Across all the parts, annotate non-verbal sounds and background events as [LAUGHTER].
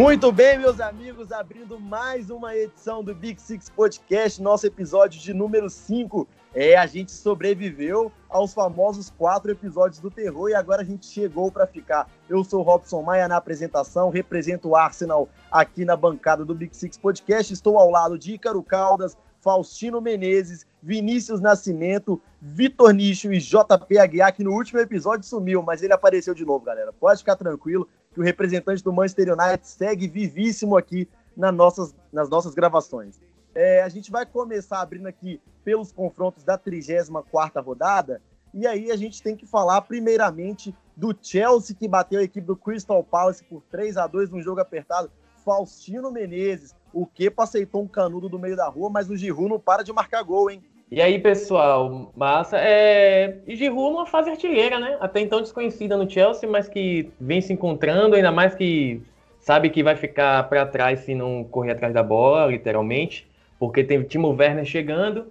Muito bem, meus amigos, abrindo mais uma edição do Big Six Podcast, nosso episódio de número 5. É, a gente sobreviveu aos famosos quatro episódios do terror e agora a gente chegou para ficar. Eu sou Robson Maia na apresentação, represento o Arsenal aqui na bancada do Big Six Podcast. Estou ao lado de Ícaro Caldas, Faustino Menezes, Vinícius Nascimento, Vitor Nicho e JP Aguiar, que no último episódio sumiu, mas ele apareceu de novo, galera. Pode ficar tranquilo que o representante do Manchester United segue vivíssimo aqui nas nossas, nas nossas gravações. É, a gente vai começar abrindo aqui pelos confrontos da 34ª rodada, e aí a gente tem que falar primeiramente do Chelsea, que bateu a equipe do Crystal Palace por 3 a 2 num jogo apertado. Faustino Menezes, o Kepa aceitou um canudo do meio da rua, mas o Giroud não para de marcar gol, hein? E aí, pessoal, massa. É... E Giroud numa fase artilheira, né? Até então desconhecida no Chelsea, mas que vem se encontrando, ainda mais que sabe que vai ficar para trás se não correr atrás da bola, literalmente, porque tem Timo Werner chegando,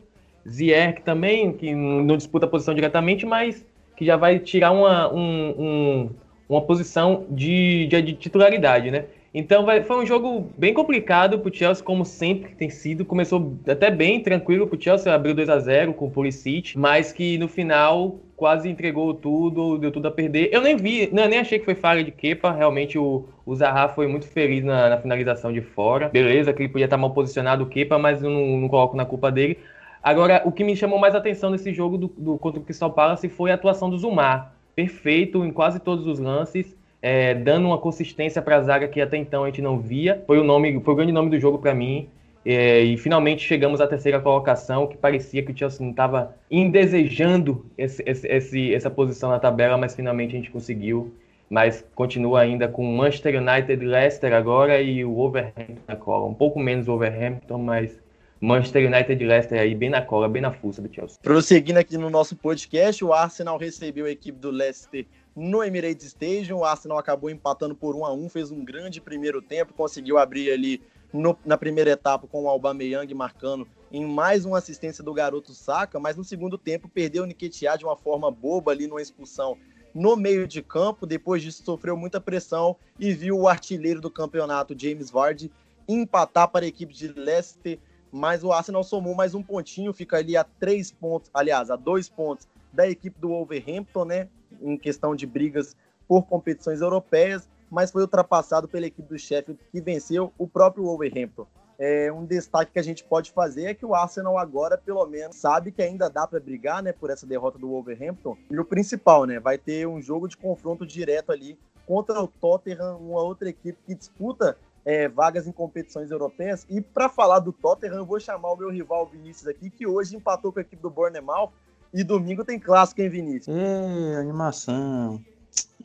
Ziyech também, que não disputa a posição diretamente, mas que já vai tirar uma, um, um, uma posição de, de, de titularidade, né? Então vai, foi um jogo bem complicado para o Chelsea, como sempre tem sido. Começou até bem tranquilo para o Chelsea, abriu 2 a 0 com o Pulisic, mas que no final quase entregou tudo, deu tudo a perder. Eu nem vi, não, nem achei que foi falha de Kepa. Realmente o, o Zaha foi muito feliz na, na, finalização de fora. Beleza, que ele podia estar mal posicionado o Kepa, mas eu não, não coloco na culpa dele. Agora, o que me chamou mais atenção nesse jogo do, do contra o Crystal Palace foi a atuação do Zumar. Perfeito em quase todos os lances é, dando uma consistência para a zaga que até então a gente não via. Foi o nome, foi o grande nome do jogo para mim. É, e finalmente chegamos à terceira colocação, que parecia que o Chelsea não estava indesejando esse, esse, essa posição na tabela, mas finalmente a gente conseguiu. Mas continua ainda com Manchester United, Leicester agora e o Wolverhampton na cola. Um pouco menos o Wolverhampton, mas Manchester United Leicester aí bem na cola, bem na fuça do Chelsea. Prosseguindo aqui no nosso podcast, o Arsenal recebeu a equipe do Leicester no Emirates Stadium. O Arsenal acabou empatando por 1 a 1 fez um grande primeiro tempo, conseguiu abrir ali no, na primeira etapa com o Aubameyang marcando em mais uma assistência do garoto Saka, mas no segundo tempo perdeu o Nketiah de uma forma boba ali numa expulsão no meio de campo. Depois disso sofreu muita pressão e viu o artilheiro do campeonato, James Vardy, empatar para a equipe de Leicester, mas o Arsenal somou mais um pontinho, fica ali a três pontos, aliás, a dois pontos da equipe do Wolverhampton, né? Em questão de brigas por competições europeias, mas foi ultrapassado pela equipe do Sheffield, que venceu o próprio Wolverhampton. É, um destaque que a gente pode fazer é que o Arsenal agora, pelo menos, sabe que ainda dá para brigar né, por essa derrota do Wolverhampton. E o principal, né, vai ter um jogo de confronto direto ali contra o Tottenham, uma outra equipe que disputa é, vagas em competições europeias. E para falar do Tottenham, eu vou chamar o meu rival Vinícius aqui, que hoje empatou com a equipe do Bournemouth e domingo tem clássico, hein, Vinícius? É, animação.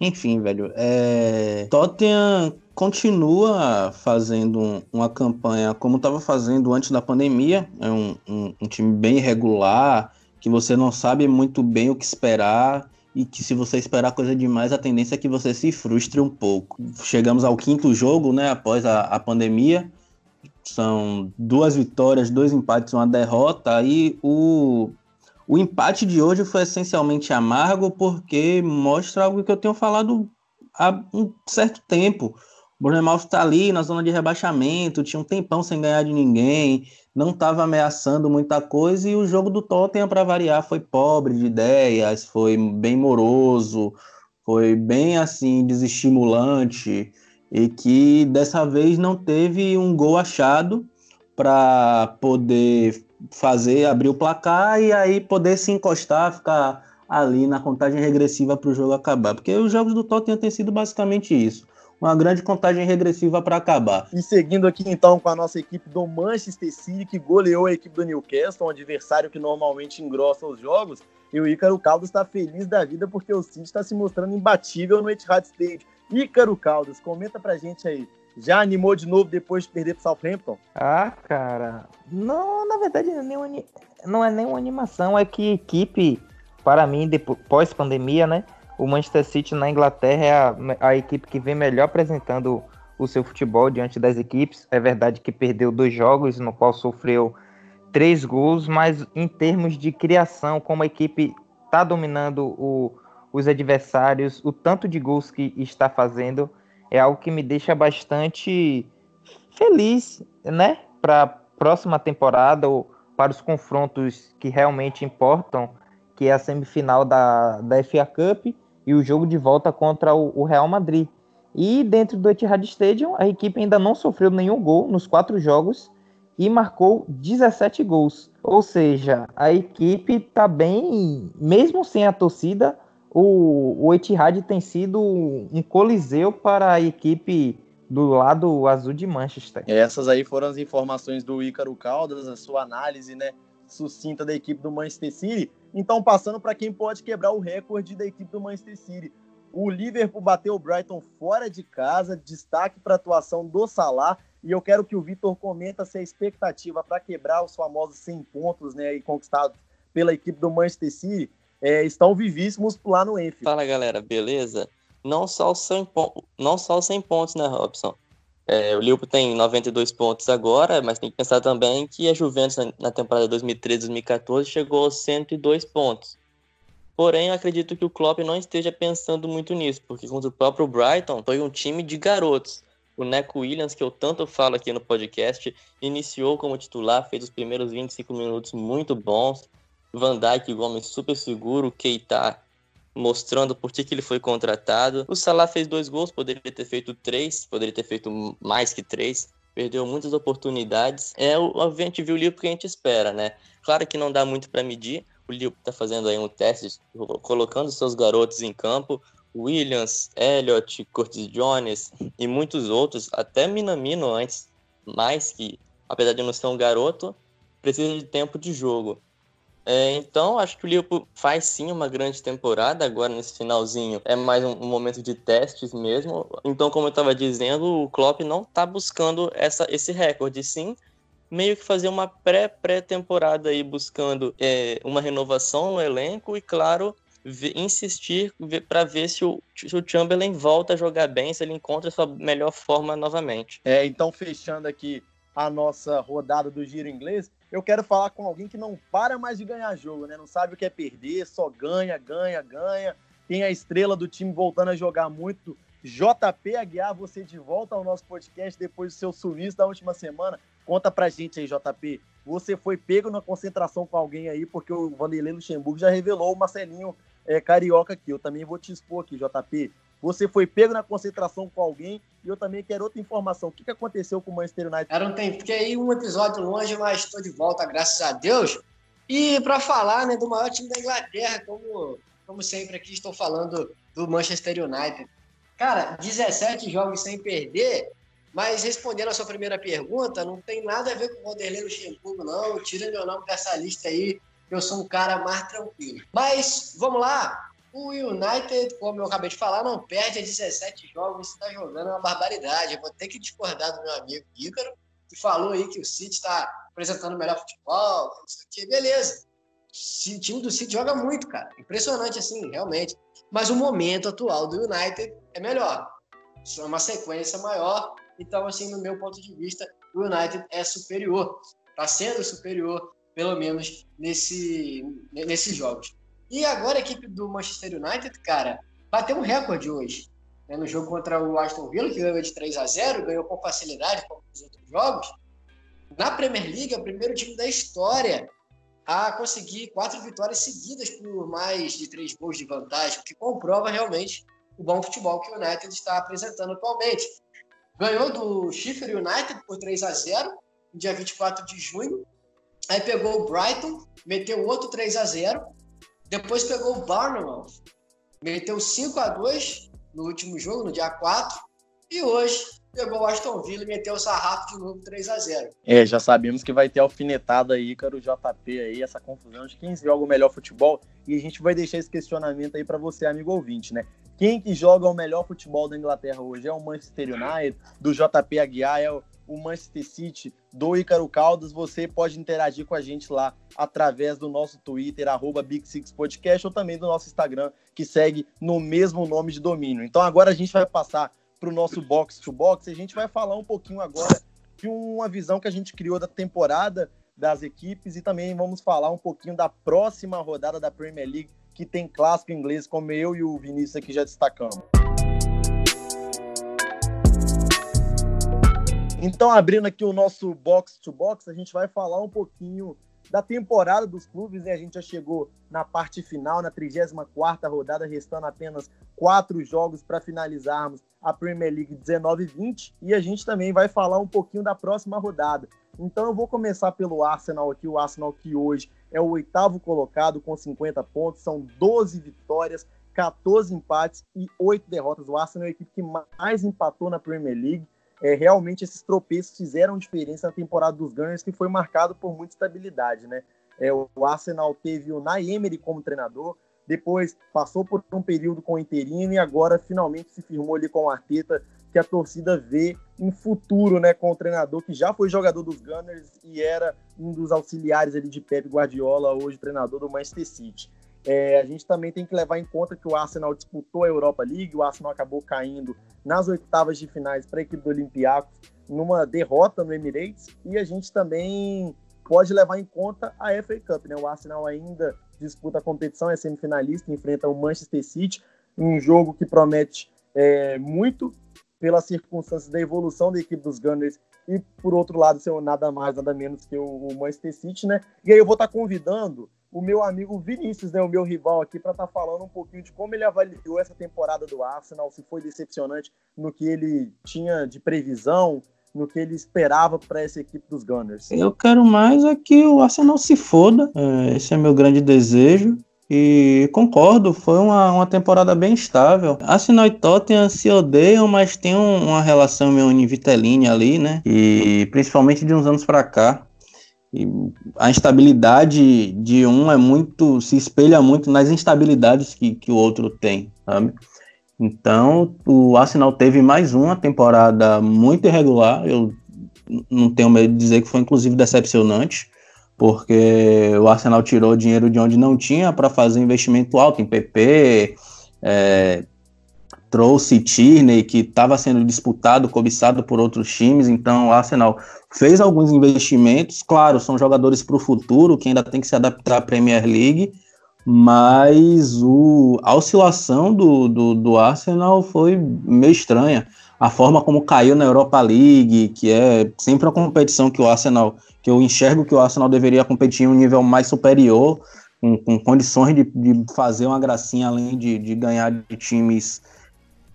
Enfim, velho. É... Tottenham continua fazendo uma campanha como estava fazendo antes da pandemia. É um, um, um, time bem irregular, que você não sabe muito bem o que esperar. E que se você esperar coisa demais, a tendência é que você se frustre um pouco. Chegamos ao quinto jogo, né? Após a, a pandemia. São duas vitórias, dois empates, uma derrota. Aí o o empate de hoje foi essencialmente amargo porque mostra algo que eu tenho falado há um certo tempo. O Bournemouth está ali na zona de rebaixamento, tinha um tempão sem ganhar de ninguém, não estava ameaçando muita coisa e o jogo do Tottenham, para variar, foi pobre de ideias, foi bem moroso, foi bem assim desestimulante e que dessa vez não teve um gol achado para poder fazer, abrir o placar e aí poder se encostar, ficar ali na contagem regressiva para o jogo acabar. Porque os jogos do Tottenham têm sido basicamente isso. Uma grande contagem regressiva para acabar. E seguindo aqui então com a nossa equipe do Manchester City, que goleou a equipe do Newcastle, um adversário que normalmente engrossa os jogos, e o Ícaro Caldas está feliz da vida porque o City está se mostrando imbatível no Etihad Stadium. Ícaro Caldas, comenta pra gente aí. Já animou de novo depois de perder pro Southampton? Ah, cara. Não, na verdade, não é não é animação. É que equipe, para mim, pós-pandemia, né? O Manchester City na Inglaterra é a, a equipe que vem melhor apresentando o seu futebol diante das equipes. É verdade que perdeu dois jogos, no qual sofreu três gols, mas em termos de criação, como a equipe está dominando o, os adversários, o tanto de gols que está fazendo é algo que me deixa bastante feliz, né? Para a próxima temporada ou para os confrontos que realmente importam, que é a semifinal da, da FA Cup e o jogo de volta contra o, o Real Madrid. E dentro do Etihad Stadium, a equipe ainda não sofreu nenhum gol nos quatro jogos e marcou 17 gols. Ou seja, a equipe está bem, mesmo sem a torcida, o, o Etihad tem sido um coliseu para a equipe do lado azul de Manchester. Essas aí foram as informações do Ícaro Caldas, a sua análise, né, sucinta da equipe do Manchester City. Então, passando para quem pode quebrar o recorde da equipe do Manchester City. O Liverpool bateu o Brighton fora de casa, destaque para a atuação do Salah. E eu quero que o Vitor comenta se a expectativa para quebrar os famosos 100 pontos né, e conquistados pela equipe do Manchester City é, estão vivíssimos lá no Enfield. Fala galera, beleza? Não só os 100, não só os 100 pontos, né, Robson? É, o Liverpool tem 92 pontos agora, mas tem que pensar também que a Juventus na temporada 2013-2014 chegou aos 102 pontos. Porém, eu acredito que o Klopp não esteja pensando muito nisso, porque contra o próprio Brighton foi um time de garotos. O Neco Williams, que eu tanto falo aqui no podcast, iniciou como titular, fez os primeiros 25 minutos muito bons. Van Dijk, Gomes super seguro, Keita mostrando por que, que ele foi contratado. O Salah fez dois gols, poderia ter feito três, poderia ter feito mais que três. Perdeu muitas oportunidades. É o a gente viu o livro que a gente espera, né? Claro que não dá muito para medir, o Liverpool está fazendo aí um teste, colocando seus garotos em campo. Williams, Elliott, Curtis Jones e muitos outros, até Minamino antes, mais que, apesar de não ser um garoto, precisa de tempo de jogo. É, então, acho que o Liverpool faz sim uma grande temporada agora nesse finalzinho. É mais um, um momento de testes mesmo. Então, como eu estava dizendo, o Klopp não está buscando essa, esse recorde, sim meio que fazer uma pré-pré-temporada aí buscando é, uma renovação no elenco e, claro, insistir para ver se o, se o Chamberlain volta a jogar bem, se ele encontra sua melhor forma novamente. É, então fechando aqui a nossa rodada do giro inglês, eu quero falar com alguém que não para mais de ganhar jogo, né? Não sabe o que é perder, só ganha, ganha, ganha. Tem a estrela do time voltando a jogar muito. JP Aguiar, você de volta ao nosso podcast depois do seu sumiço da última semana. Conta pra gente aí, JP. Você foi pego na concentração com alguém aí, porque o Vanderlei Luxemburgo já revelou o Marcelinho é, Carioca aqui. Eu também vou te expor aqui, JP. Você foi pego na concentração com alguém e eu também quero outra informação. O que, que aconteceu com o Manchester United? Era um tempo, fiquei um episódio longe, mas estou de volta, graças a Deus. E para falar né, do maior time da Inglaterra, como, como sempre aqui estou falando do Manchester United. Cara, 17 jogos sem perder mas respondendo a sua primeira pergunta, não tem nada a ver com o Vanderlei Luxemburgo, não. Tira meu nome dessa lista aí, eu sou um cara mais tranquilo. Mas, vamos lá. O United, como eu acabei de falar, não perde a 17 jogos, está jogando uma barbaridade. Eu vou ter que discordar do meu amigo Ícaro, que falou aí que o City está apresentando melhor futebol. Beleza. O time do City joga muito, cara. Impressionante, assim, realmente. Mas o momento atual do United é melhor. Isso é uma sequência maior então, assim, no meu ponto de vista, o United é superior. Está sendo superior, pelo menos, nesse, nesses jogos. E agora a equipe do Manchester United, cara, bateu um recorde hoje. Né, no jogo contra o Aston Villa, que ganhou de 3 a 0 ganhou com facilidade, como nos outros jogos. Na Premier League, é o primeiro time da história a conseguir quatro vitórias seguidas por mais de três gols de vantagem, o que comprova realmente o bom futebol que o United está apresentando atualmente. Ganhou do Sheffield United por 3 a 0 no dia 24 de junho. Aí pegou o Brighton, meteu outro 3 a 0 Depois pegou o Barnwell, meteu 5 a 2 no último jogo, no dia 4. E hoje pegou o Aston Villa e meteu o sarrafo de novo 3 a 0 É, já sabemos que vai ter alfinetada aí, cara, o JP aí, essa confusão de quem joga o melhor futebol. E a gente vai deixar esse questionamento aí para você, amigo ouvinte, né? Quem que joga o melhor futebol da Inglaterra hoje? É o Manchester United, do JP Aguiar, é o Manchester City, do Ícaro Caldas. Você pode interagir com a gente lá através do nosso Twitter, arroba Big Six Podcast, ou também do nosso Instagram, que segue no mesmo nome de domínio. Então agora a gente vai passar para o nosso box to box e a gente vai falar um pouquinho agora de uma visão que a gente criou da temporada das equipes e também vamos falar um pouquinho da próxima rodada da Premier League que tem clássico inglês, como eu e o Vinícius aqui já destacamos. Então, abrindo aqui o nosso box to box, a gente vai falar um pouquinho da temporada dos clubes, né? A gente já chegou na parte final, na 34ª rodada, restando apenas quatro jogos para finalizarmos a Premier League 19-20, e a gente também vai falar um pouquinho da próxima rodada. Então eu vou começar pelo Arsenal aqui, o Arsenal que hoje é o oitavo colocado com 50 pontos, são 12 vitórias, 14 empates e 8 derrotas. O Arsenal é a equipe que mais empatou na Premier League. É, realmente esses tropeços fizeram diferença na temporada dos Gunners, que foi marcado por muita estabilidade, né? É, o Arsenal teve o Naemery como treinador, depois passou por um período com o interino e agora finalmente se firmou ali com o Arteta, que a torcida vê um futuro né, com o treinador que já foi jogador dos Gunners e era um dos auxiliares ali de Pep Guardiola, hoje treinador do Manchester City. É, a gente também tem que levar em conta que o Arsenal disputou a Europa League, o Arsenal acabou caindo nas oitavas de finais para a equipe do Olympiacos numa derrota no Emirates e a gente também pode levar em conta a FA Cup, né? O Arsenal ainda disputa a competição, é semifinalista, enfrenta o Manchester City, um jogo que promete é, muito pelas circunstâncias da evolução da equipe dos Gunners e, por outro lado, ser nada mais, nada menos que o, Manchester City, né? E aí eu vou estar convidando o meu amigo Vinícius, né, o meu rival aqui, para estar falando um pouquinho de como ele avaliou essa temporada do Arsenal, se foi decepcionante no que ele tinha de previsão, no que ele esperava para essa equipe dos Gunners. Eu quero mais é que o Arsenal se foda, é, esse é meu grande desejo. E concordo, foi uma, uma temporada bem estável. Arsenal e Tottenham se odeiam, mas tem um, uma relação meio univitelinha ali, né? E principalmente de uns anos para cá. E a instabilidade de um é muito, se espelha muito nas instabilidades que, que o outro tem, sabe? Então, o Arsenal teve mais uma temporada muito irregular. Eu não tenho medo de dizer que foi inclusive decepcionante, porque o Arsenal tirou dinheiro de onde não tinha para fazer investimento alto em PP, é, trouxe Tierney, que estava sendo disputado, cobiçado por outros times. Então, o Arsenal fez alguns investimentos. Claro, são jogadores para o futuro que ainda tem que se adaptar à Premier League mas o, a oscilação do, do, do, Arsenal foi meio estranha. A forma como caiu na Europa League, que é sempre a competição que o Arsenal, que eu enxergo que o Arsenal deveria competir em um nível mais superior, com, com condições de, de, fazer uma gracinha além de, de ganhar de times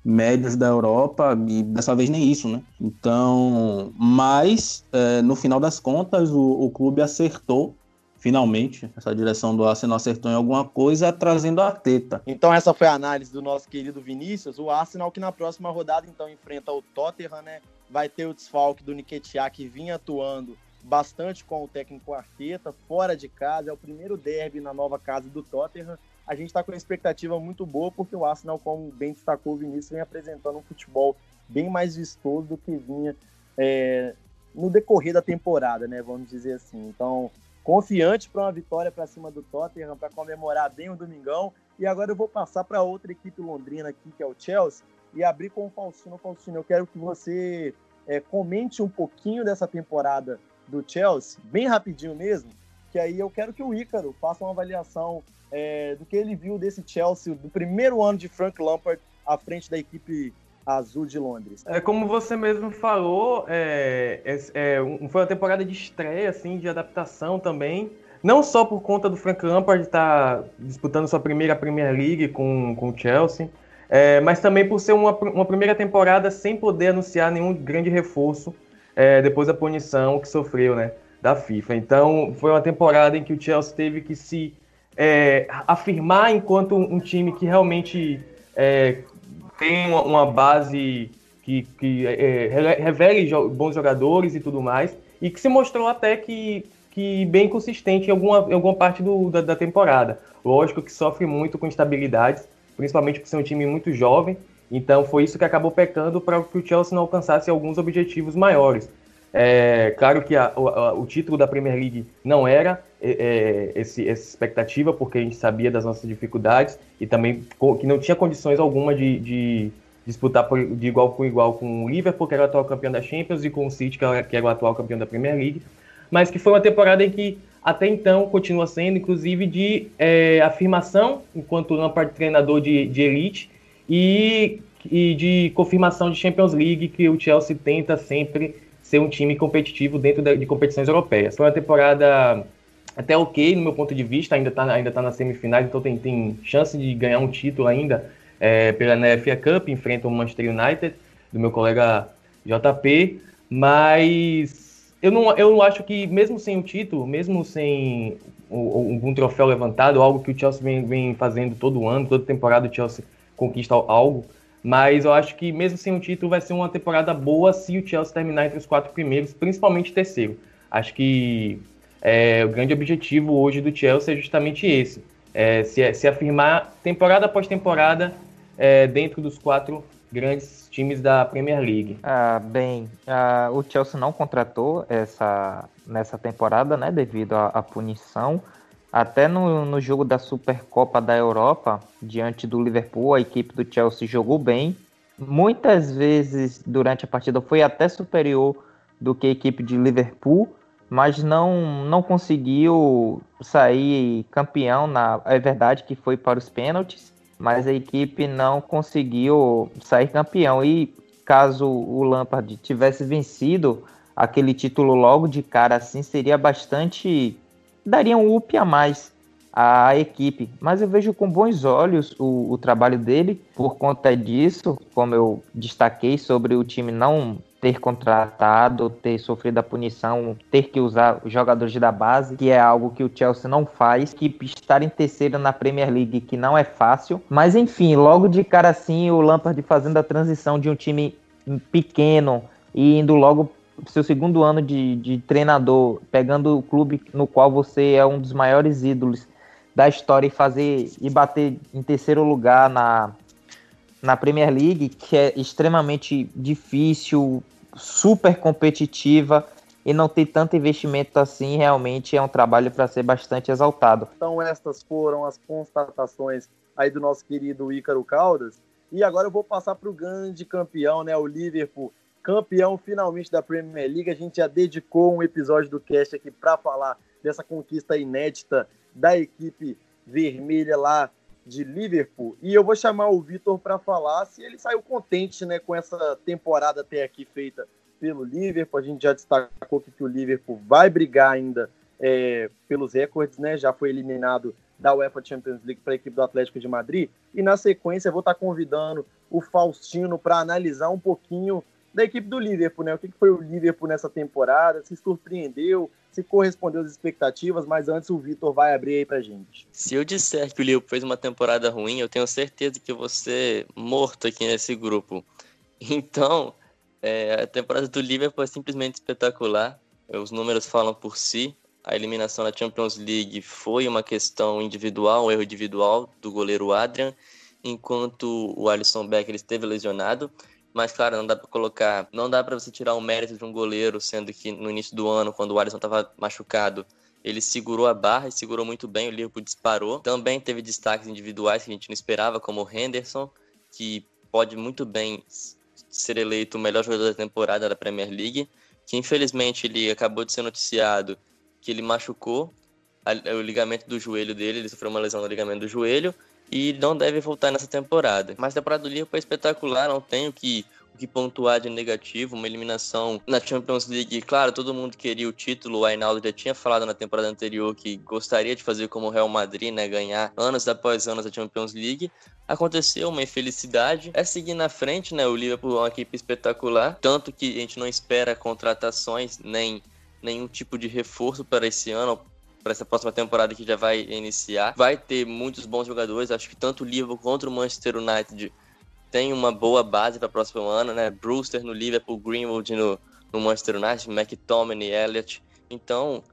médios da Europa, e dessa vez nem isso, né? Então, mas é, no final das contas, o, o clube acertou finalmente, essa direção do Arsenal acertou em alguma coisa, trazendo a teta. Então essa foi a análise do nosso querido Vinícius. O Arsenal que na próxima rodada então enfrenta o Tottenham, né? Vai ter o desfalque do Nketiah que vinha atuando bastante com o técnico Arteta, fora de casa, é o primeiro derby na nova casa do Tottenham. A gente está com uma expectativa muito boa porque o Arsenal, como bem destacou o Vinícius, vem apresentando um futebol bem mais vistoso do que vinha é, no decorrer da temporada, né? Vamos dizer assim. Então, confiante para uma vitória para cima do Tottenham, para comemorar bem o domingão. E agora eu vou passar para outra equipe londrina aqui, que é o Chelsea, e abrir com o Faustino. Faustino, eu quero que você é, comente um pouquinho dessa temporada do Chelsea, bem rapidinho mesmo, que aí eu quero que o Ícaro faça uma avaliação é, do que ele viu desse Chelsea, do primeiro ano de Frank Lampard à frente da equipe azul de Londres. É como você mesmo falou, é, é, é, foi uma temporada de estreia, assim, de adaptação também. Não só por conta do Frank Lampard estar disputando sua primeira Premier League com, com o Chelsea, é, mas também por ser uma, uma primeira temporada sem poder anunciar nenhum grande reforço é, depois da punição que sofreu, né, da FIFA. Então, foi uma temporada em que o Chelsea teve que se é, afirmar enquanto um time que realmente é, tem uma, uma base que, que é, é revele bons jogadores e tudo mais, e que se mostrou até que, que bem consistente em alguma, em alguma parte do, da, da temporada. Lógico que sofre muito com instabilidades, principalmente por ser um time muito jovem, então foi isso que acabou pecando para que o Chelsea não alcançasse alguns objetivos maiores. É, claro que a, a, o título da Premier League não era é, é, esse, essa expectativa, porque a gente sabia das nossas dificuldades e também que não tinha condições alguma de, de disputar por, de igual com igual com o Liverpool, que era o atual campeão da Champions, e com o City, que era, que era o atual campeão da Premier League. Mas que foi uma temporada em que até então continua sendo, inclusive, de é, afirmação enquanto Lampard treinador de, de elite e, e de confirmação de Champions League que o Chelsea tenta sempre ser um time competitivo dentro de competições europeias. Foi uma temporada até ok, no meu ponto de vista, ainda está ainda tá nas semifinais, então tem, tem chance de ganhar um título ainda é, pela NFA Cup, enfrenta o Manchester United, do meu colega JP, mas eu não, eu não acho que, mesmo sem o título, mesmo sem um troféu levantado, algo que o Chelsea vem, vem fazendo todo ano, toda temporada o Chelsea conquista algo, mas eu acho que mesmo sem o título vai ser uma temporada boa se o Chelsea terminar entre os quatro primeiros, principalmente terceiro. Acho que é, o grande objetivo hoje do Chelsea é justamente esse: é, se, se, afirmar temporada após temporada é, dentro dos quatro grandes times da Premier League. Ah, bem, ah, o Chelsea não contratou essa nessa temporada, né, devido à punição. Até no, no jogo da Supercopa da Europa, diante do Liverpool, a equipe do Chelsea jogou bem. Muitas vezes durante a partida foi até superior do que a equipe de Liverpool, mas não, não conseguiu sair campeão. Na, é verdade que foi para os pênaltis, mas a equipe não conseguiu sair campeão. E caso o Lampard tivesse vencido aquele título logo de cara, assim seria bastante daria um up a mais à equipe. Mas eu vejo com bons olhos o, o trabalho dele por conta disso, como eu destaquei sobre o time não ter contratado, ter sofrido a punição, ter que usar os jogadores da base, que é algo que o Chelsea não faz, que estar em terceiro na Premier League, que não é fácil. Mas enfim, logo de cara assim, o Lampard fazendo a transição de um time pequeno e indo logo seu segundo ano de, de treinador, pegando o clube no qual você é um dos maiores ídolos da história e fazer e bater em terceiro lugar na, na Premier League, que é extremamente difícil, super competitiva e não ter tanto investimento assim, realmente é um trabalho para ser bastante exaltado. Então, estas foram as constatações aí do nosso querido Ícaro Caldas. E agora eu vou passar para o grande campeão, né, o Liverpool, campeão finalmente da Premier League. A gente já dedicou um episódio do cast aqui para falar dessa conquista inédita da equipe vermelha lá de Liverpool. E eu vou chamar o Vitor para falar se ele saiu contente né, com essa temporada até aqui feita pelo Liverpool. A gente já destacou que o Liverpool vai brigar ainda é, pelos recordes, né? Já foi eliminado da UEFA Champions League para a equipe do Atlético de Madrid. E na sequência vou estar convidando o Faustino para analisar um pouquinho da equipe do Liverpool, né? O que foi o Liverpool nessa temporada? Se surpreendeu? Se correspondeu às expectativas? Mas antes o Vitor vai abrir aí pra gente. Se eu disser que o Liverpool fez uma temporada ruim, eu tenho certeza que ser morto aqui nesse grupo. [LAUGHS] Então, é, a temporada do Liverpool é simplesmente espetacular. Os números falam por si. A eliminação da Champions League foi uma questão individual, um erro individual do goleiro Adrian, enquanto o Alisson Becker esteve lesionado. Mas, claro, não dá para colocar. Não dá para você tirar o mérito de um goleiro, sendo que no início do ano, quando o Alisson estava machucado, ele segurou a barra e segurou muito bem, o Liverpool disparou. Também teve destaques individuais que a gente não esperava, como o Henderson, que pode muito bem ser eleito o melhor jogador da temporada da Premier League, que infelizmente ele acabou de ser noticiado que ele machucou o ligamento do joelho dele, ele sofreu uma lesão no ligamento do joelho, e não deve voltar nessa temporada. Mas a temporada do Liverpool é espetacular, não tenho que que pontuar de negativo, uma eliminação na Champions League. Claro, todo mundo queria o título, o Ainaldo já tinha falado na temporada anterior que gostaria de fazer como o Real Madrid, né, ganhar anos após anos a Champions League. Aconteceu uma infelicidade, é seguir na frente, né, o Liverpool é uma equipe espetacular, tanto que a gente não espera contratações nem nenhum tipo de reforço para esse ano, para essa próxima temporada que já vai iniciar. Vai ter muitos bons jogadores, acho que tanto o Liverpool quanto o Manchester United tem uma boa base para o próximo ano, né? Brewster no Liverpool, Greenwood no, no Manchester United, McTominay, Elliott. Então,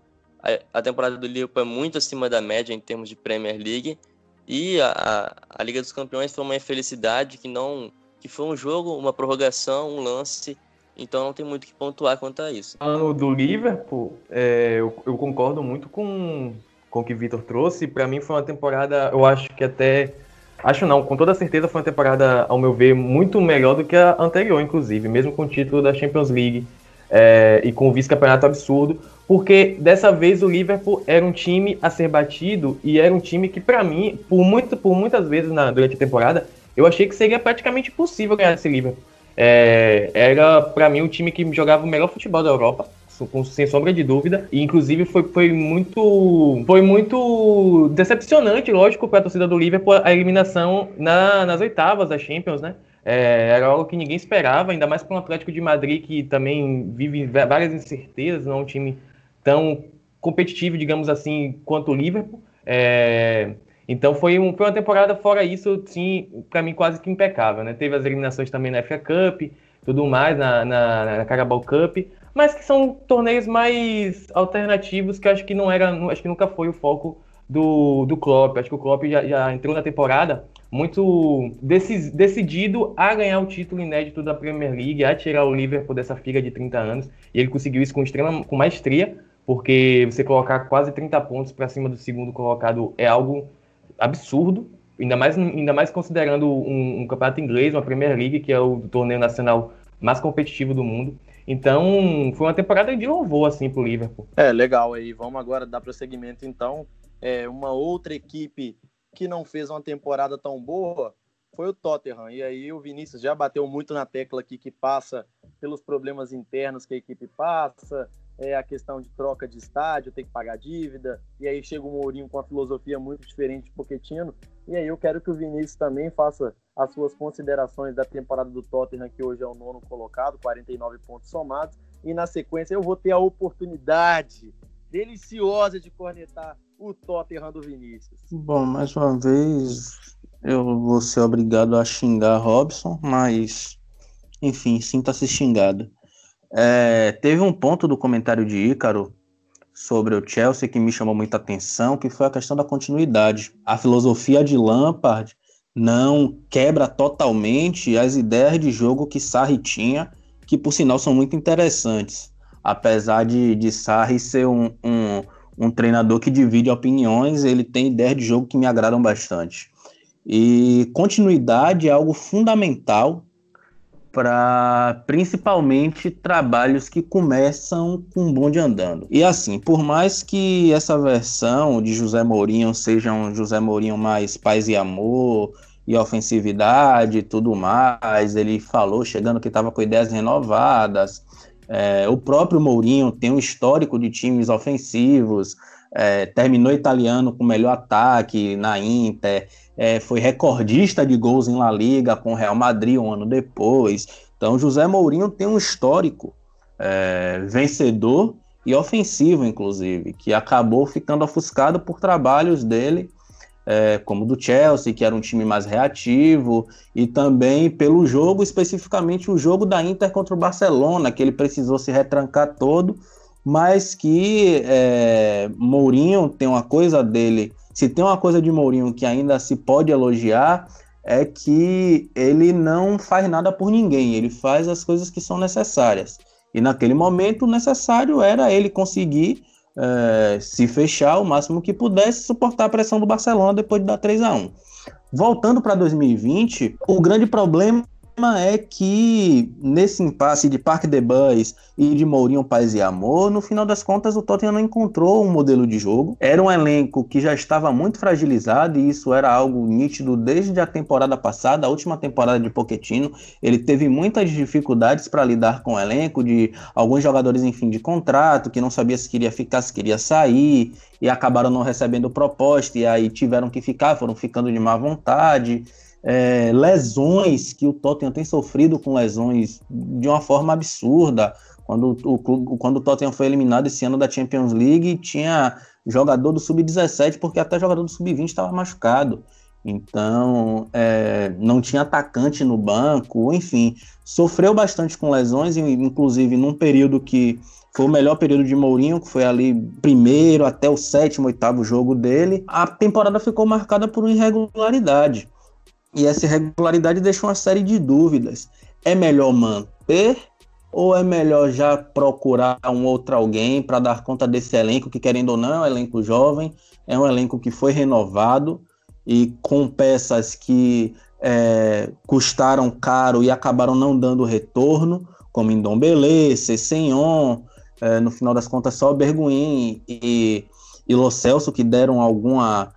a, a, temporada do Liverpool é muito acima da média em termos de Premier League. E a, a, a Liga dos Campeões foi uma infelicidade que não que foi um jogo, uma prorrogação, um lance então não tem muito o que pontuar quanto a isso. Ano do Liverpool, é, eu, eu, concordo muito com, com o que o Vitor trouxe. Para mim foi uma temporada, eu acho que até. Acho não, com toda certeza foi uma temporada, ao meu ver, muito melhor do que a anterior, inclusive, mesmo com o título da Champions League é, e com o vice-campeonato absurdo, porque dessa vez o Liverpool era um time a ser batido e era um time que, para mim, por, muito, por muitas vezes na, durante a temporada, eu achei que seria praticamente impossível ganhar esse Liverpool. É, era para mim o time que jogava o melhor futebol da Europa sem sombra de dúvida. E inclusive foi, foi muito foi muito decepcionante, lógico, para a torcida do Liverpool a eliminação na, nas oitavas da Champions, né? É, era algo que ninguém esperava, ainda mais para um Atlético de Madrid que também vive várias incertezas, não é um time tão competitivo, digamos assim, quanto o Liverpool. É, então foi, um, foi uma temporada fora isso, sim, para mim quase que impecável, né? Teve as eliminações também na FA Cup, tudo mais na, na, na Carabao Cup, mas que são torneios mais alternativos que acho que não era, acho que nunca foi o foco do, do Klopp. Acho que o Klopp já, já entrou na temporada muito decidido a ganhar o título inédito da Premier League, a tirar o Liverpool dessa fila de 30 anos, e ele conseguiu isso com extrema com maestria, porque você colocar quase 30 pontos para cima do segundo colocado é algo absurdo, ainda mais, ainda mais considerando um, um campeonato inglês, uma Premier League, que é o torneio nacional mais competitivo do mundo. Então, foi uma temporada de louvor, assim, pro Liverpool. É, legal aí. Vamos agora dar prosseguimento, então. É, uma outra equipe que não fez uma temporada tão boa foi o Tottenham. E aí o Vinícius já bateu muito na tecla aqui que passa pelos problemas internos que a equipe passa, é a questão de troca de estádio, tem que pagar dívida, e aí chega o Mourinho com uma filosofia muito diferente de Pochettino, e aí eu quero que o Vinícius também faça as suas considerações da temporada do Tottenham, que hoje é o nono colocado, 49 pontos somados, e na sequência eu vou ter a oportunidade deliciosa de cornetar o Tottenham do Vinícius. Bom, mais uma vez eu vou ser obrigado a xingar Robson, mas enfim, sinta-se xingado. É, teve um ponto do comentário de Ícaro sobre o Chelsea que me chamou muita atenção, que foi a questão da continuidade. A filosofia de Lampard não quebra totalmente as ideias de jogo que Sarri tinha, que por sinal são muito interessantes. Apesar de, de Sarri ser um, um, um treinador que divide opiniões, ele tem ideias de jogo que me agradam bastante. E continuidade é algo fundamental para principalmente trabalhos que começam com um bonde andando. E assim, por mais que essa versão de José Mourinho seja um José Mourinho mais paz e amor e ofensividade e tudo mais, ele falou chegando que estava com ideias renovadas. É, o próprio Mourinho tem um histórico de times ofensivos, é, terminou italiano com o melhor ataque na Inter é, foi recordista de gols em La Liga com o Real Madrid um ano depois. Então, José Mourinho tem um histórico é, vencedor e ofensivo, inclusive, que acabou ficando ofuscado por trabalhos dele, é, como do Chelsea, que era um time mais reativo, e também pelo jogo, especificamente o jogo da Inter contra o Barcelona, que ele precisou se retrancar todo, mas que é, Mourinho tem uma coisa dele se tem uma coisa de Mourinho que ainda se pode elogiar, é que ele não faz nada por ninguém, ele faz as coisas que são necessárias. E naquele momento, necessário era ele conseguir é, se fechar o máximo que pudesse, suportar a pressão do Barcelona depois de dar 3 a 1 Voltando para 2020, o grande problema é que nesse impasse de Parque de Bus e de Mourinho Paz e Amor, no final das contas o Tottenham não encontrou um modelo de jogo. Era um elenco que já estava muito fragilizado e isso era algo nítido desde a temporada passada, a última temporada de Pochettino. Ele teve muitas dificuldades para lidar com o elenco, de alguns jogadores em fim de contrato, que não sabia se queria ficar, se queria sair, e acabaram não recebendo proposta, e aí tiveram que ficar, foram ficando de má vontade é, lesões que o Tottenham tem sofrido com lesões de uma forma absurda. Quando o, quando o Tottenham foi eliminado esse ano da Champions League, tinha jogador do Sub-17, porque até jogador do Sub-20 estava machucado. Então, é, não tinha atacante no banco, enfim, sofreu bastante com lesões, inclusive num período que foi o melhor período de Mourinho, que foi ali primeiro até o sétimo, oitavo jogo dele. A temporada ficou marcada por irregularidade. E essa irregularidade deixa uma série de dúvidas. É melhor manter ou é melhor já procurar um outro alguém para dar conta desse elenco, que querendo ou não é um elenco jovem, é um elenco que foi renovado e com peças que é, custaram caro e acabaram não dando retorno, como Indombele, Cessenhon, é, no final das contas só Berguin e, e Lo Celso que deram alguma,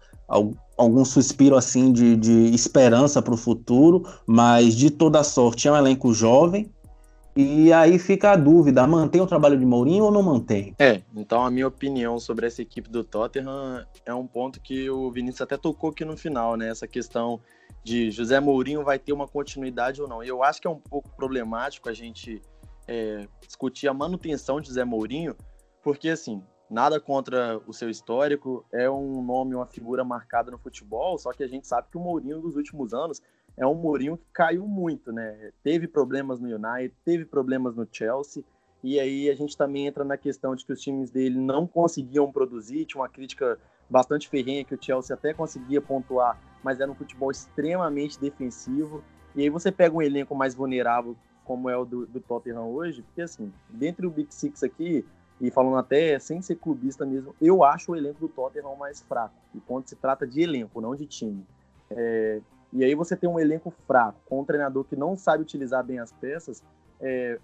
algum suspiro assim de, de esperança para o futuro, mas de toda sorte é um elenco jovem. E aí fica a dúvida: mantém o trabalho de Mourinho ou não mantém? É, então a minha opinião sobre essa equipe do Tottenham é um ponto que o Vinícius até tocou aqui no final, né? Essa questão de José Mourinho vai ter uma continuidade ou não. E eu acho que é um pouco problemático a gente é, discutir a manutenção de José Mourinho, porque assim, nada contra o seu histórico, é um nome, uma figura marcada no futebol, só que a gente sabe que o Mourinho dos últimos anos é um Mourinho que caiu muito, né? Teve problemas no United, teve problemas no Chelsea, e aí a gente também entra na questão de que os times dele não conseguiam produzir, tinha uma crítica bastante ferrenha que o Chelsea até conseguia pontuar, mas era um futebol extremamente defensivo. E aí você pega um elenco mais vulnerável como é o do, do Tottenham hoje, porque assim, dentre o Big Six aqui, e falando até sem ser clubista mesmo, eu acho o elenco do Tottenham mais fraco. E quando se trata de elenco, não de time. É, e aí você tem um elenco fraco, com um treinador que não sabe utilizar bem as peças, é,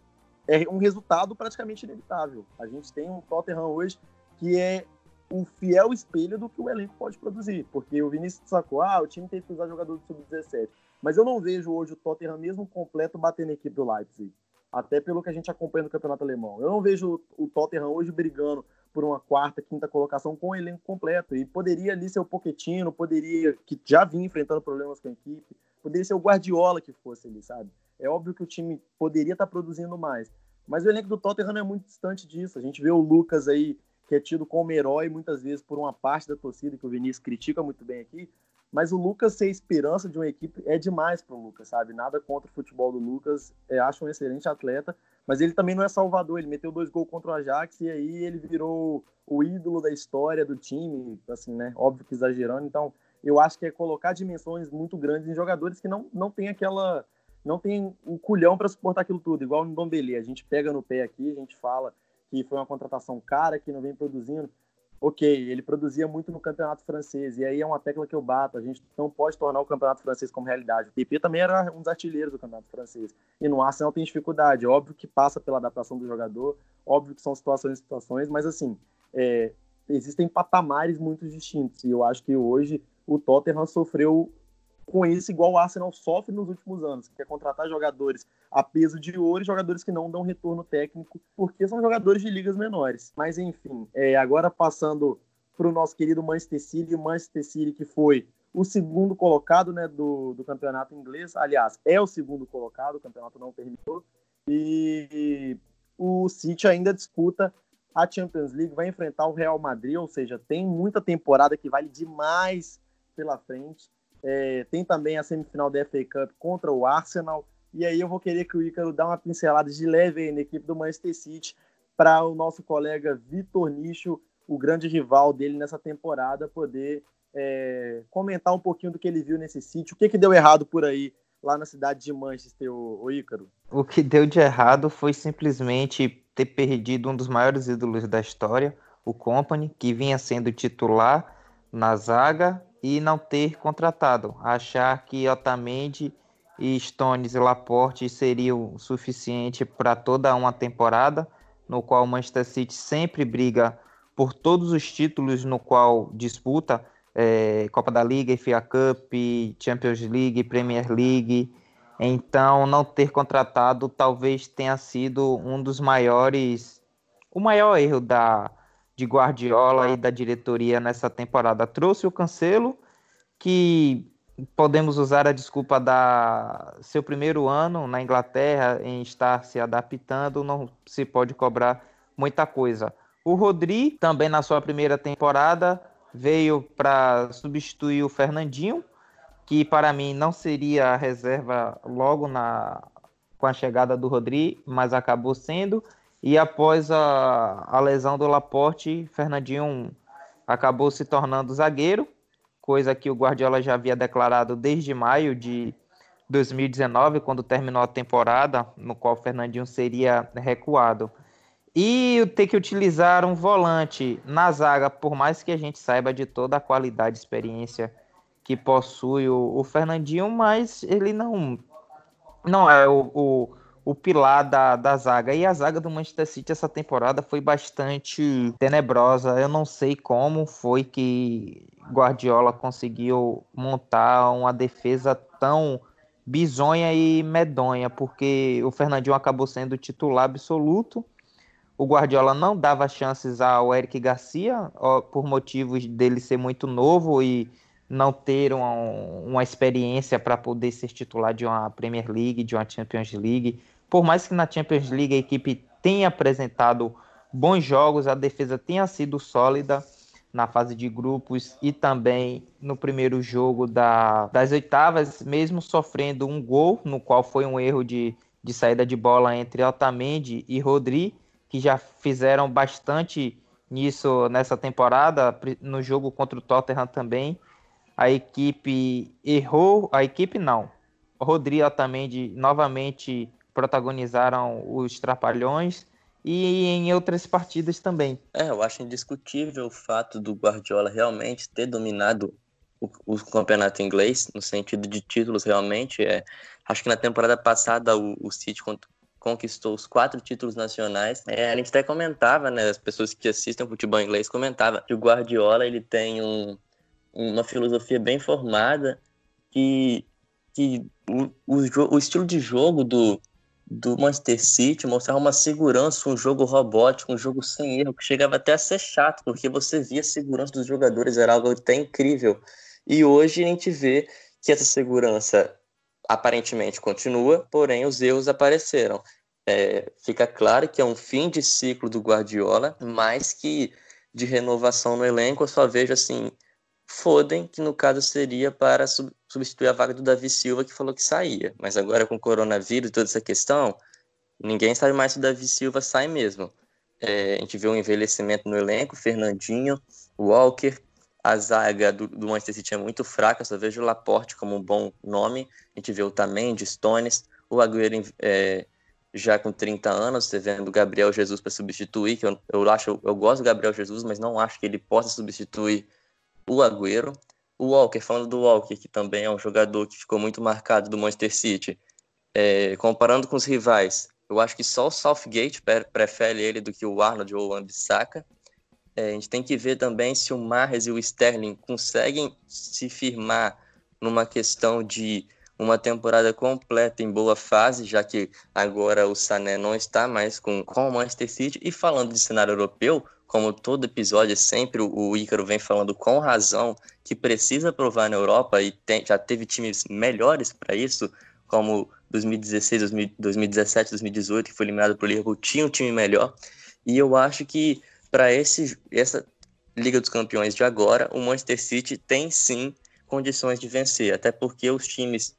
é um resultado praticamente inevitável. A gente tem um Tottenham hoje que é um fiel espelho do que o elenco pode produzir, porque o Vinícius sacou, ah, o time tem que usar jogador do sub-17, mas eu não vejo hoje o Tottenham mesmo completo batendo a equipe do Leipzig, até pelo que a gente acompanha no campeonato alemão. Eu não vejo o Tottenham hoje brigando por uma quarta, quinta colocação com o elenco completo, e poderia ali ser o Pochettino, poderia, que já vinha enfrentando problemas com a equipe, poderia ser o Guardiola que fosse ali, sabe? É óbvio que o time poderia estar produzindo mais, mas o elenco do Tottenham é muito distante disso. A gente vê o Lucas aí que é tido como herói muitas vezes por uma parte da torcida, que o Vinícius critica muito bem aqui, mas o Lucas ser esperança de uma equipe é demais para o Lucas, sabe? Nada contra o futebol do Lucas, é, acho um excelente atleta, mas ele também não é salvador, ele meteu dois gols contra o Ajax e aí ele virou o ídolo da história do time, assim, né? Óbvio que exagerando, então eu acho que é colocar dimensões muito grandes em jogadores que não, não tem aquela não tem o culhão para suportar aquilo tudo, igual no Dombele, a gente pega no pé aqui, a gente fala que foi uma contratação cara, que não vem produzindo. Ok, ele produzia muito no campeonato francês, e aí é uma tecla que eu bato. A gente não pode tornar o campeonato francês como realidade. O PP também era um dos artilheiros do campeonato francês. E no Arsenal tem dificuldade. Óbvio que passa pela adaptação do jogador, óbvio que são situações e situações, mas assim, é, existem patamares muito distintos. E eu acho que hoje o Tottenham sofreu com isso, igual o Arsenal sofre nos últimos anos, que é contratar jogadores a peso de ouro e jogadores que não dão retorno técnico, porque são jogadores de ligas menores. Mas enfim, é, agora passando para o nosso querido Manchester City, Manchester City que foi o segundo colocado né, do, do campeonato inglês, aliás, é o segundo colocado, o campeonato não terminou, e o City ainda disputa a Champions League, vai enfrentar o Real Madrid, ou seja, tem muita temporada que vale demais pela frente. É, tem também a semifinal da FA Cup contra o Arsenal. E aí eu vou querer que o Ícaro dê uma pincelada de leve aí na equipe do Manchester City para o nosso colega Vitor Nicho, o grande rival dele nessa temporada, poder é, comentar um pouquinho do que ele viu nesse sítio. O que, que deu errado por aí, lá na cidade de Manchester, o, o Ícaro? O que deu de errado foi simplesmente ter perdido um dos maiores ídolos da história, o Company, que vinha sendo titular na zaga e não ter contratado. Achar que Otamendi e Stones e Laporte seriam suficiente para toda uma temporada, no qual o Manchester City sempre briga por todos os títulos no qual disputa é, Copa da Liga, FA Cup, Champions League, Premier League. Então, não ter contratado talvez tenha sido um dos maiores, o maior erro da, de Guardiola e da diretoria nessa temporada. Trouxe o Cancelo, que podemos usar a desculpa da seu primeiro ano na Inglaterra em estar se adaptando, não se pode cobrar muita coisa. O Rodri, também na sua primeira temporada, veio para substituir o Fernandinho, que para mim não seria a reserva logo na com a chegada do Rodri, mas acabou sendo. E após a, a lesão do Laporte, Fernandinho acabou se tornando zagueiro, coisa que o Guardiola já havia declarado desde maio de 2019, quando terminou a temporada, no qual Fernandinho seria recuado. E ter que utilizar um volante na zaga, por mais que a gente saiba de toda a qualidade e experiência que possui o, o Fernandinho, mas ele não, não é o, o o pilar da, da zaga. E a zaga do Manchester City essa temporada foi bastante tenebrosa. Eu não sei como foi que, Guardiola conseguiu montar uma defesa tão bizonha e medonha, porque o Fernandinho acabou sendo titular absoluto. O Guardiola não dava chances ao Eric Garcia, por motivos dele ser muito novo e não ter uma, uma experiência para poder ser titular de uma Premier League, de uma Champions League. Por mais que na Champions League a equipe tenha apresentado bons jogos, a defesa tenha sido sólida, na fase de grupos e também no primeiro jogo da, das oitavas, mesmo sofrendo um gol, no qual foi um erro de, de saída de bola entre Otamendi e Rodri, que já fizeram bastante nisso nessa temporada, no jogo contra o Tottenham também. A equipe errou, a equipe não. Rodri Otamendi novamente protagonizaram os trapalhões e em outras partidas também. É, eu acho indiscutível o fato do Guardiola realmente ter dominado o, o campeonato inglês, no sentido de títulos realmente. É, acho que na temporada passada o, o City conquistou os quatro títulos nacionais. É, a gente até comentava, né, as pessoas que assistem futebol inglês comentavam que o Guardiola ele tem um, uma filosofia bem formada que, que o, o, o estilo de jogo do, do Manchester City mostrava uma segurança, um jogo robótico, um jogo sem erro, que chegava até a ser chato, porque você via a segurança dos jogadores, era algo até incrível. E hoje a gente vê que essa segurança aparentemente continua, porém os erros apareceram. É, fica claro que é um fim de ciclo do Guardiola, mas que de renovação no elenco eu só vejo assim Foden, que no caso seria para substituir a vaga do Davi Silva, que falou que saía. Mas agora com o coronavírus e toda essa questão, ninguém sabe mais se o Davi Silva sai mesmo. É, a gente vê um envelhecimento no elenco, Fernandinho, Walker, a zaga do, do Manchester City é muito fraca, só vejo o Laporte como um bom nome. A gente vê o Tamendi, Stones, o Agüero é, já com 30 anos, você vendo o Gabriel Jesus para substituir, que eu, eu acho, eu gosto do Gabriel Jesus, mas não acho que ele possa substituir o Agüero. O Walker, falando do Walker, que também é um jogador que ficou muito marcado do Manchester City, é, comparando com os rivais, eu acho que só o Southgate prefere ele do que o Arnold ou o Ambissaca. É, a gente tem que ver também se o Mahrez e o Sterling conseguem se firmar numa questão de uma temporada completa em boa fase, já que agora o Sané não está mais com, com o Manchester City. E falando de cenário europeu, como todo episódio, sempre o Ícaro vem falando com razão que precisa provar na Europa e tem, já teve times melhores para isso, como 2016, 2017, 2018, que foi eliminado por Liverpool, tinha um time melhor. E eu acho que para essa Liga dos Campeões de agora, o Manchester City tem sim condições de vencer, até porque os times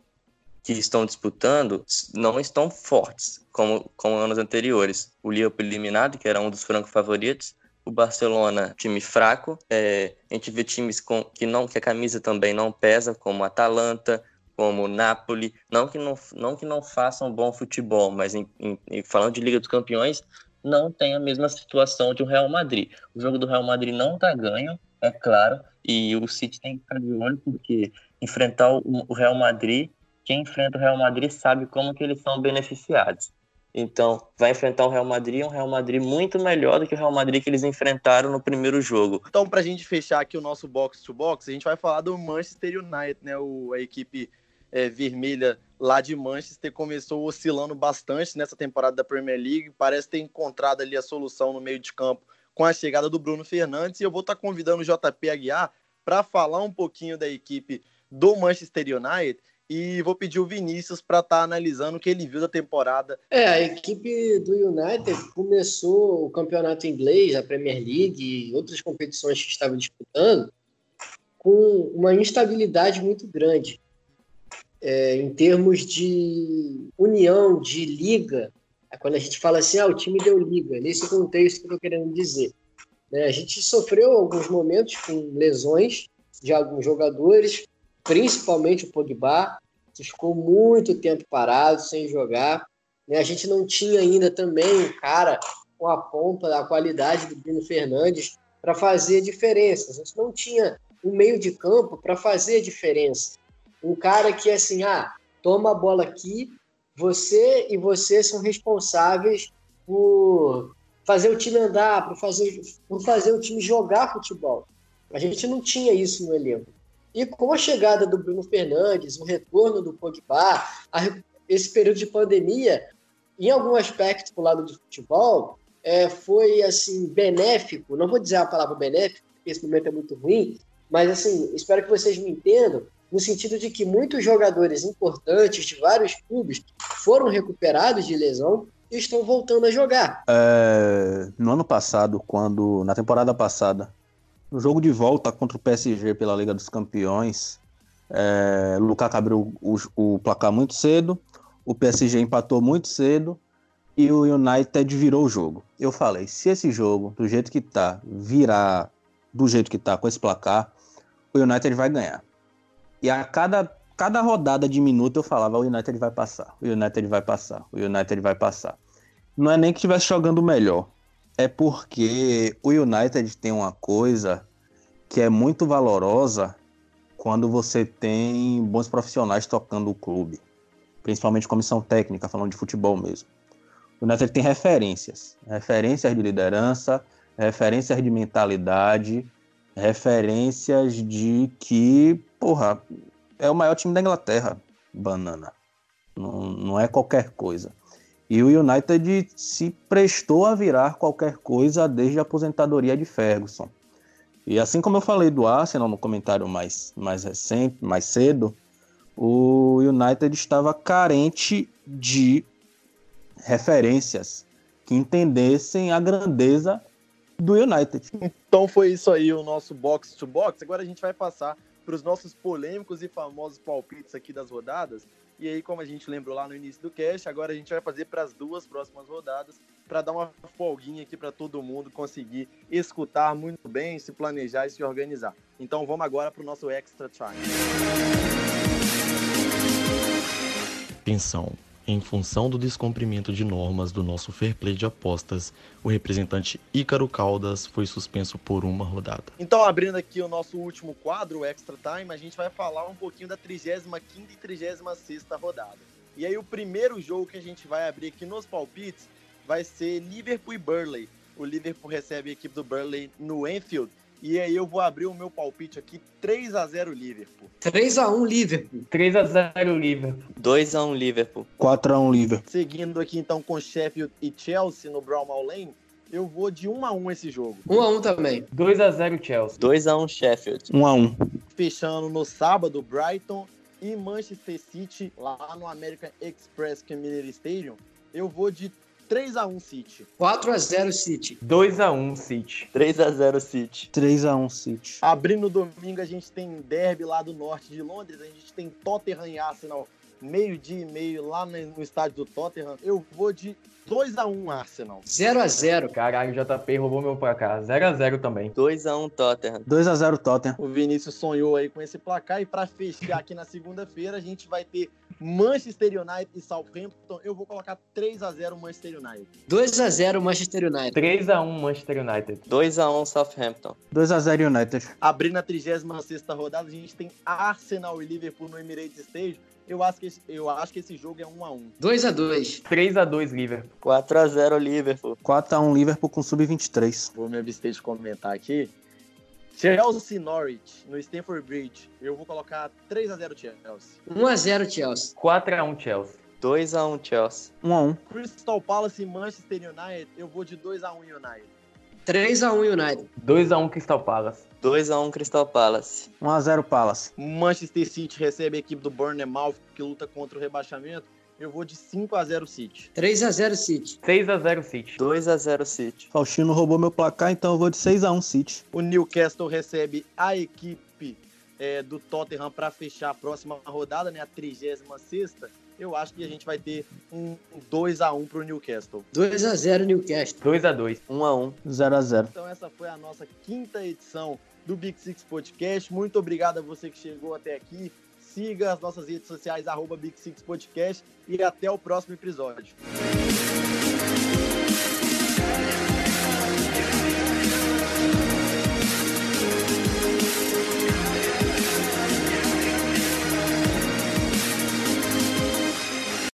que estão disputando não estão fortes como, como anos anteriores. O Liverpool eliminado, que era um dos francos favoritos, o Barcelona, time fraco. É, a gente vê times com, que não que a camisa também não pesa, como Atalanta, como Napoli. Não que não, não que não façam bom futebol, mas em, em, falando de Liga dos Campeões, não tem a mesma situação de um Real Madrid. O jogo do Real Madrid não está ganho, é claro, e o City tem que ficar de olho porque enfrentar o, o Real Madrid, quem enfrenta o Real Madrid sabe como que eles são beneficiados. Então, vai enfrentar o Real Madrid, um Real Madrid muito melhor do que o Real Madrid que eles enfrentaram no primeiro jogo. Então, para a gente fechar aqui o nosso box to box, a gente vai falar do Manchester United, né? O, a equipe é, vermelha lá de Manchester começou oscilando bastante nessa temporada da Premier League, parece ter encontrado ali a solução no meio de campo com a chegada do Bruno Fernandes, e eu vou estar tá convidando o JP Aguiar para falar um pouquinho da equipe do Manchester United e vou pedir o Vinícius para estar tá analisando o que ele viu da temporada. É, a equipe do United começou o campeonato inglês, a Premier League e outras competições que estava disputando com uma instabilidade muito grande. É, em termos de união, de liga, é quando a gente fala assim, ah, o time deu liga, nesse contexto que eu estou querendo dizer. É, a gente sofreu alguns momentos com lesões de alguns jogadores, principalmente o Pogba, que ficou muito tempo parado, sem jogar. Né? A gente não tinha ainda também um cara com a pompa, a qualidade do Bruno Fernandes para fazer diferença. A gente não tinha um meio de campo para fazer a diferença. Um cara que, assim, ah, toma a bola aqui, você e você são responsáveis por fazer o time andar, por fazer, por fazer o time jogar futebol. A gente não tinha isso no elenco. E com a chegada do Bruno Fernandes, o retorno do Pogba, a, esse período de pandemia, em algum aspecto para o lado do futebol, é, foi assim benéfico. Não vou dizer a palavra benéfico, porque esse momento é muito ruim, mas assim espero que vocês me entendam no sentido de que muitos jogadores importantes de vários clubes foram recuperados de lesão e estão voltando a jogar. É, no ano passado, quando na temporada passada, no jogo de volta contra o PSG pela Liga dos Campeões, é, o Lukaku abriu o, o placar muito cedo, o PSG empatou muito cedo e o United virou o jogo. Eu falei, se esse jogo, do jeito que tá, virar do jeito que tá com esse placar, o United vai ganhar. E a cada, cada rodada de minuto eu falava, o United vai passar, o United vai passar, o United vai passar. Não é nem que estivesse jogando melhor, é porque o United tem uma coisa que é muito valorosa quando você tem bons profissionais tocando o clube, principalmente comissão técnica, falando de futebol mesmo. O United tem referências, referências de liderança, referências de mentalidade, referências de que, porra, é o maior time da Inglaterra, banana. Não, não é qualquer coisa. E o United se prestou a virar qualquer coisa desde a aposentadoria de Ferguson. E assim como eu falei do Arsenal no comentário mais, mais recente, mais cedo, o United estava carente de referências que entendessem a grandeza do United. Então foi isso aí, o nosso box to box. Agora a gente vai passar para os nossos polêmicos e famosos palpites aqui das rodadas. E aí, como a gente lembrou lá no início do cast, agora a gente vai fazer para as duas próximas rodadas, para dar uma folguinha aqui para todo mundo conseguir escutar muito bem, se planejar e se organizar. Então vamos agora para o nosso Extra Time. Atenção! Em função do descumprimento de normas do nosso fair play de apostas, o representante Ícaro Caldas foi suspenso por uma rodada. Então, abrindo aqui o nosso último quadro, o Extra Time, a gente vai falar um pouquinho da 35ª e 36ª rodada. E aí o primeiro jogo que a gente vai abrir aqui nos palpites vai ser Liverpool e Burley. O Liverpool recebe a equipe do Burley no Enfield e aí eu vou abrir o meu palpite aqui, 3 a 0 Liverpool. 3 a 1 Liverpool. 3 a 0 Liverpool. 2 a 1 Liverpool. 4 a 1 Liverpool. Seguindo aqui então com Sheffield e Chelsea no Brownmall Lane, eu vou de 1 a 1 esse jogo. 1 a 1 também. 2 a 0 Chelsea. 2 a 1 Sheffield. 1 a 1. Fechando no sábado, Brighton e Manchester City lá no American Express Community Stadium, eu vou de 3x1 City. 4x0 City. 2x1 City. 3x0 City. 3x1 City. Abrindo domingo, a gente tem derby lá do norte de Londres, a gente tem Tottenham e Arsenal meio-dia e meio lá no estádio do Tottenham. Eu vou de 2x1 Arsenal. 0x0. Caralho, o JP roubou meu placar. 0x0 também. 2x1 Tottenham. 2x0 Tottenham. O Vinícius sonhou aí com esse placar. E para fechar aqui na segunda-feira, a gente vai ter Manchester United e Southampton. Eu vou colocar 3x0 Manchester United. 2x0 Manchester United. 3x1 Manchester United. 2x1 Southampton. 2x0 United. Abrindo a 36 rodada, a gente tem Arsenal e Liverpool no Emirates Stadium. Eu acho que esse, eu acho que esse jogo é 1x1. 2x2. 3x2 Liverpool. 4x0 Liverpool. 4x1 Liverpool com sub-23. Vou me abster de comentar aqui. Chelsea Norwich no Stamford Bridge. Eu vou colocar 3x0 Chelsea. 1x0 Chelsea. 4x1 Chelsea. 2x1 Chelsea. 1x1. Crystal Palace e Manchester United. Eu vou de 2x1 United. 3x1 United. 2x1 Crystal Palace. 2x1 Crystal Palace. 1x0 Palace. Manchester City recebe a equipe do Bournemouth que luta contra o rebaixamento. Eu vou de 5x0 City. 3x0 City. 6x0 City. 2x0 City. Faustino roubou meu placar, então eu vou de 6x1 City. O Newcastle recebe a equipe é, do Tottenham para fechar a próxima rodada, né, a 36 eu acho que a gente vai ter um 2x1 pro Newcastle. 2x0 Newcastle. 2x2. 1x1. 0x0. Então essa foi a nossa quinta edição do Big Six Podcast. Muito obrigado a você que chegou até aqui. Siga as nossas redes sociais, arroba Big Six Podcast, e até o próximo episódio.